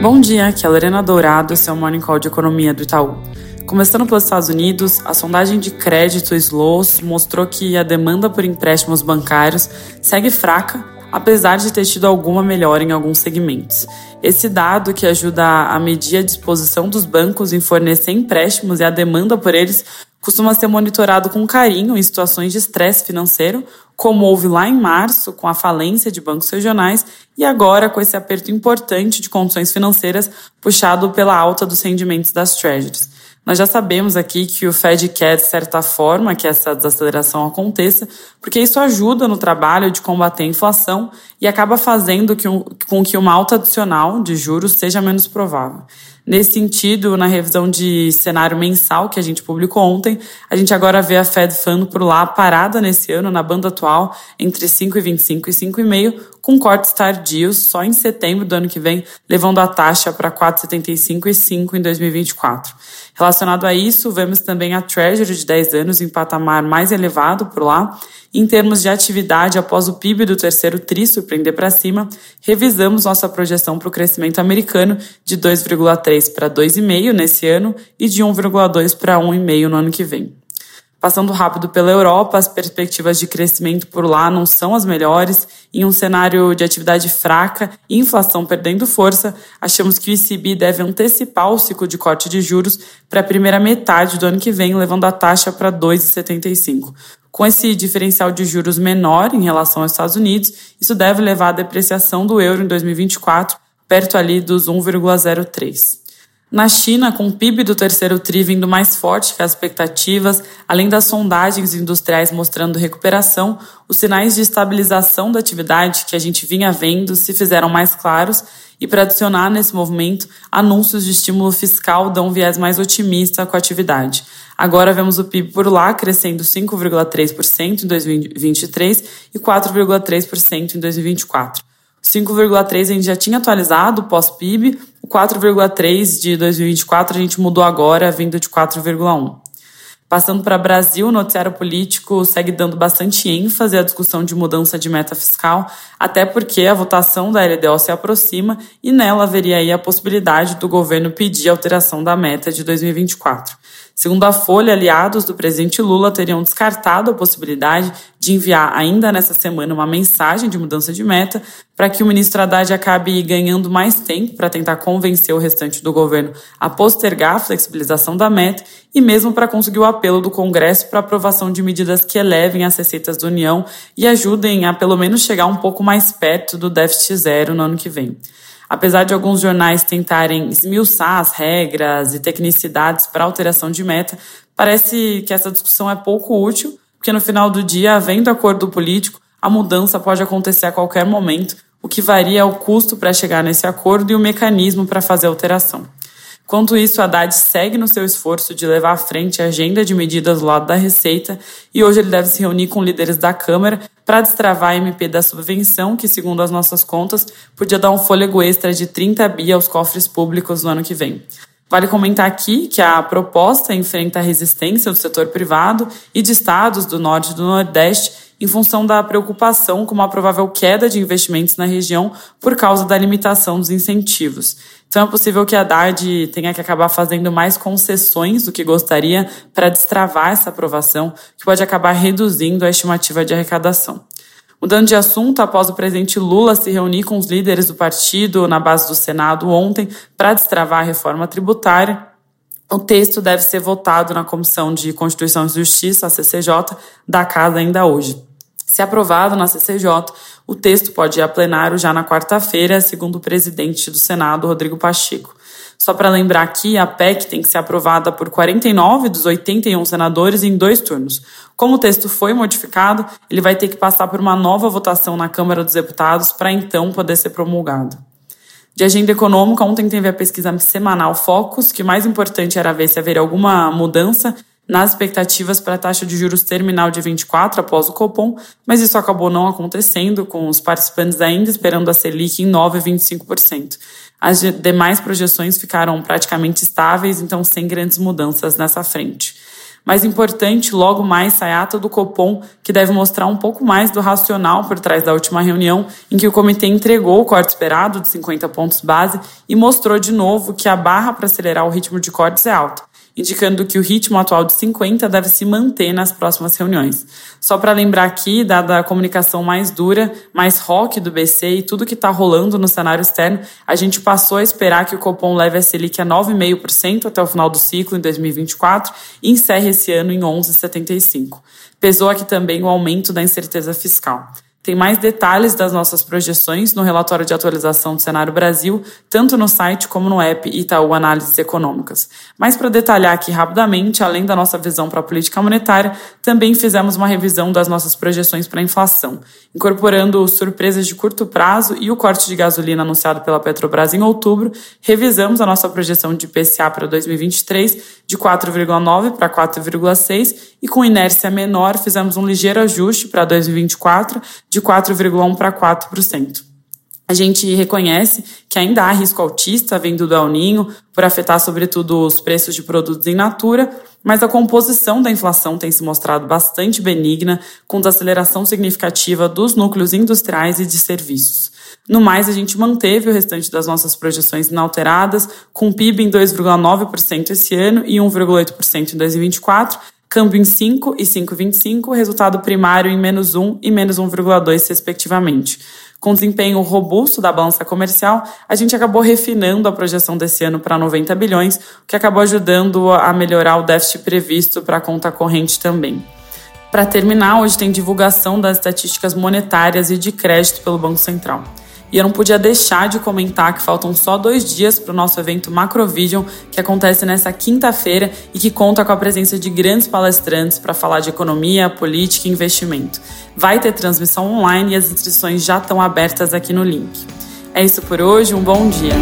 Bom dia, aqui é a Lorena Dourado, esse é Morning Call de Economia do Itaú. Começando pelos Estados Unidos, a sondagem de crédito SLOS mostrou que a demanda por empréstimos bancários segue fraca, apesar de ter tido alguma melhora em alguns segmentos. Esse dado, que ajuda a medir a disposição dos bancos em fornecer empréstimos e a demanda por eles, costuma ser monitorado com carinho em situações de estresse financeiro, como houve lá em março com a falência de bancos regionais e agora com esse aperto importante de condições financeiras puxado pela alta dos rendimentos das treasuries. Nós já sabemos aqui que o Fed quer, de certa forma, que essa desaceleração aconteça, porque isso ajuda no trabalho de combater a inflação e acaba fazendo com que uma alta adicional de juros seja menos provável. Nesse sentido, na revisão de cenário mensal que a gente publicou ontem, a gente agora vê a Fed Fund por lá parada nesse ano na banda atual entre 5,25 e 5,5, com cortes tardios só em setembro do ano que vem, levando a taxa para 4,75 e 5 em 2024. Relacionado a isso, vemos também a Treasury de 10 anos em patamar mais elevado por lá. Em termos de atividade, após o PIB do terceiro tri surpreender para cima, revisamos nossa projeção para o crescimento americano de 2,3 para 2,5 nesse ano e de 1,2 para 1,5 no ano que vem. Passando rápido pela Europa, as perspectivas de crescimento por lá não são as melhores. Em um cenário de atividade fraca e inflação perdendo força, achamos que o ECB deve antecipar o ciclo de corte de juros para a primeira metade do ano que vem, levando a taxa para 2,75. Com esse diferencial de juros menor em relação aos Estados Unidos, isso deve levar à depreciação do euro em 2024 perto ali dos 1,03. Na China, com o PIB do terceiro TRI vindo mais forte que as expectativas, além das sondagens industriais mostrando recuperação, os sinais de estabilização da atividade que a gente vinha vendo se fizeram mais claros e, para adicionar nesse movimento, anúncios de estímulo fiscal dão um viés mais otimista com a atividade. Agora vemos o PIB por lá crescendo 5,3% em 2023 e 4,3% em 2024. 5,3 a gente já tinha atualizado pós-PIB, o 4,3 de 2024 a gente mudou agora, vindo de 4,1. Passando para Brasil, o noticiário político segue dando bastante ênfase à discussão de mudança de meta fiscal, até porque a votação da LDO se aproxima e nela haveria aí a possibilidade do governo pedir alteração da meta de 2024. Segundo a Folha, aliados do presidente Lula teriam descartado a possibilidade de enviar ainda nessa semana uma mensagem de mudança de meta para que o ministro Haddad acabe ganhando mais tempo para tentar convencer o restante do governo a postergar a flexibilização da meta e mesmo para conseguir o apelo do Congresso para aprovação de medidas que elevem as receitas da União e ajudem a pelo menos chegar um pouco mais perto do déficit zero no ano que vem. Apesar de alguns jornais tentarem esmiuçar as regras e tecnicidades para alteração de meta, parece que essa discussão é pouco útil, porque no final do dia, havendo acordo político, a mudança pode acontecer a qualquer momento, o que varia é o custo para chegar nesse acordo e o mecanismo para fazer a alteração. Quanto isso, Haddad segue no seu esforço de levar à frente a agenda de medidas do lado da Receita e hoje ele deve se reunir com líderes da Câmara para destravar a MP da subvenção, que, segundo as nossas contas, podia dar um fôlego extra de 30 bi aos cofres públicos no ano que vem. Vale comentar aqui que a proposta enfrenta a resistência do setor privado e de estados do norte e do nordeste em função da preocupação com uma provável queda de investimentos na região por causa da limitação dos incentivos. Então é possível que a Haddad tenha que acabar fazendo mais concessões do que gostaria para destravar essa aprovação, que pode acabar reduzindo a estimativa de arrecadação. Mudando de assunto, após o presidente Lula se reunir com os líderes do partido na base do Senado ontem para destravar a reforma tributária, o texto deve ser votado na Comissão de Constituição e Justiça, a CCJ, da Casa ainda hoje. Se aprovado na CCJ, o texto pode ir a plenário já na quarta-feira, segundo o presidente do Senado, Rodrigo Pacheco. Só para lembrar aqui, a PEC tem que ser aprovada por 49 dos 81 senadores em dois turnos. Como o texto foi modificado, ele vai ter que passar por uma nova votação na Câmara dos Deputados para então poder ser promulgado. De agenda econômica, ontem teve a pesquisa semanal Focus, que mais importante era ver se haveria alguma mudança nas expectativas para a taxa de juros terminal de 24 após o Copom, mas isso acabou não acontecendo, com os participantes ainda esperando a Selic em 9,25%. As demais projeções ficaram praticamente estáveis, então sem grandes mudanças nessa frente. Mais importante, logo mais sai a ata do Copom, que deve mostrar um pouco mais do racional por trás da última reunião, em que o comitê entregou o corte esperado de 50 pontos base e mostrou de novo que a barra para acelerar o ritmo de cortes é alta indicando que o ritmo atual de 50 deve se manter nas próximas reuniões. Só para lembrar aqui, dada a comunicação mais dura, mais rock do BC e tudo que está rolando no cenário externo, a gente passou a esperar que o Copom leve a Selic a 9,5% até o final do ciclo, em 2024, e encerre esse ano em 11,75%. Pesou aqui também o aumento da incerteza fiscal. Tem mais detalhes das nossas projeções no relatório de atualização do Cenário Brasil, tanto no site como no app Itaú Análises Econômicas. Mas para detalhar aqui rapidamente, além da nossa visão para a política monetária, também fizemos uma revisão das nossas projeções para a inflação, incorporando surpresas de curto prazo e o corte de gasolina anunciado pela Petrobras em outubro, revisamos a nossa projeção de IPCA para 2023 de 4,9 para 4,6 e com inércia menor fizemos um ligeiro ajuste para 2024 de 4,1% para 4%. A gente reconhece que ainda há risco altista vindo do El Ninho, por afetar sobretudo os preços de produtos em natura, mas a composição da inflação tem se mostrado bastante benigna, com desaceleração significativa dos núcleos industriais e de serviços. No mais, a gente manteve o restante das nossas projeções inalteradas, com PIB em 2,9% esse ano e 1,8% em 2024, câmbio em 5 e 5,25, resultado primário em menos 1 e menos 1,2, respectivamente. Com desempenho robusto da balança comercial, a gente acabou refinando a projeção desse ano para 90 bilhões, o que acabou ajudando a melhorar o déficit previsto para a conta corrente também. Para terminar, hoje tem divulgação das estatísticas monetárias e de crédito pelo Banco Central. E eu não podia deixar de comentar que faltam só dois dias para o nosso evento Macrovision, que acontece nessa quinta-feira e que conta com a presença de grandes palestrantes para falar de economia, política e investimento. Vai ter transmissão online e as inscrições já estão abertas aqui no link. É isso por hoje, um bom dia.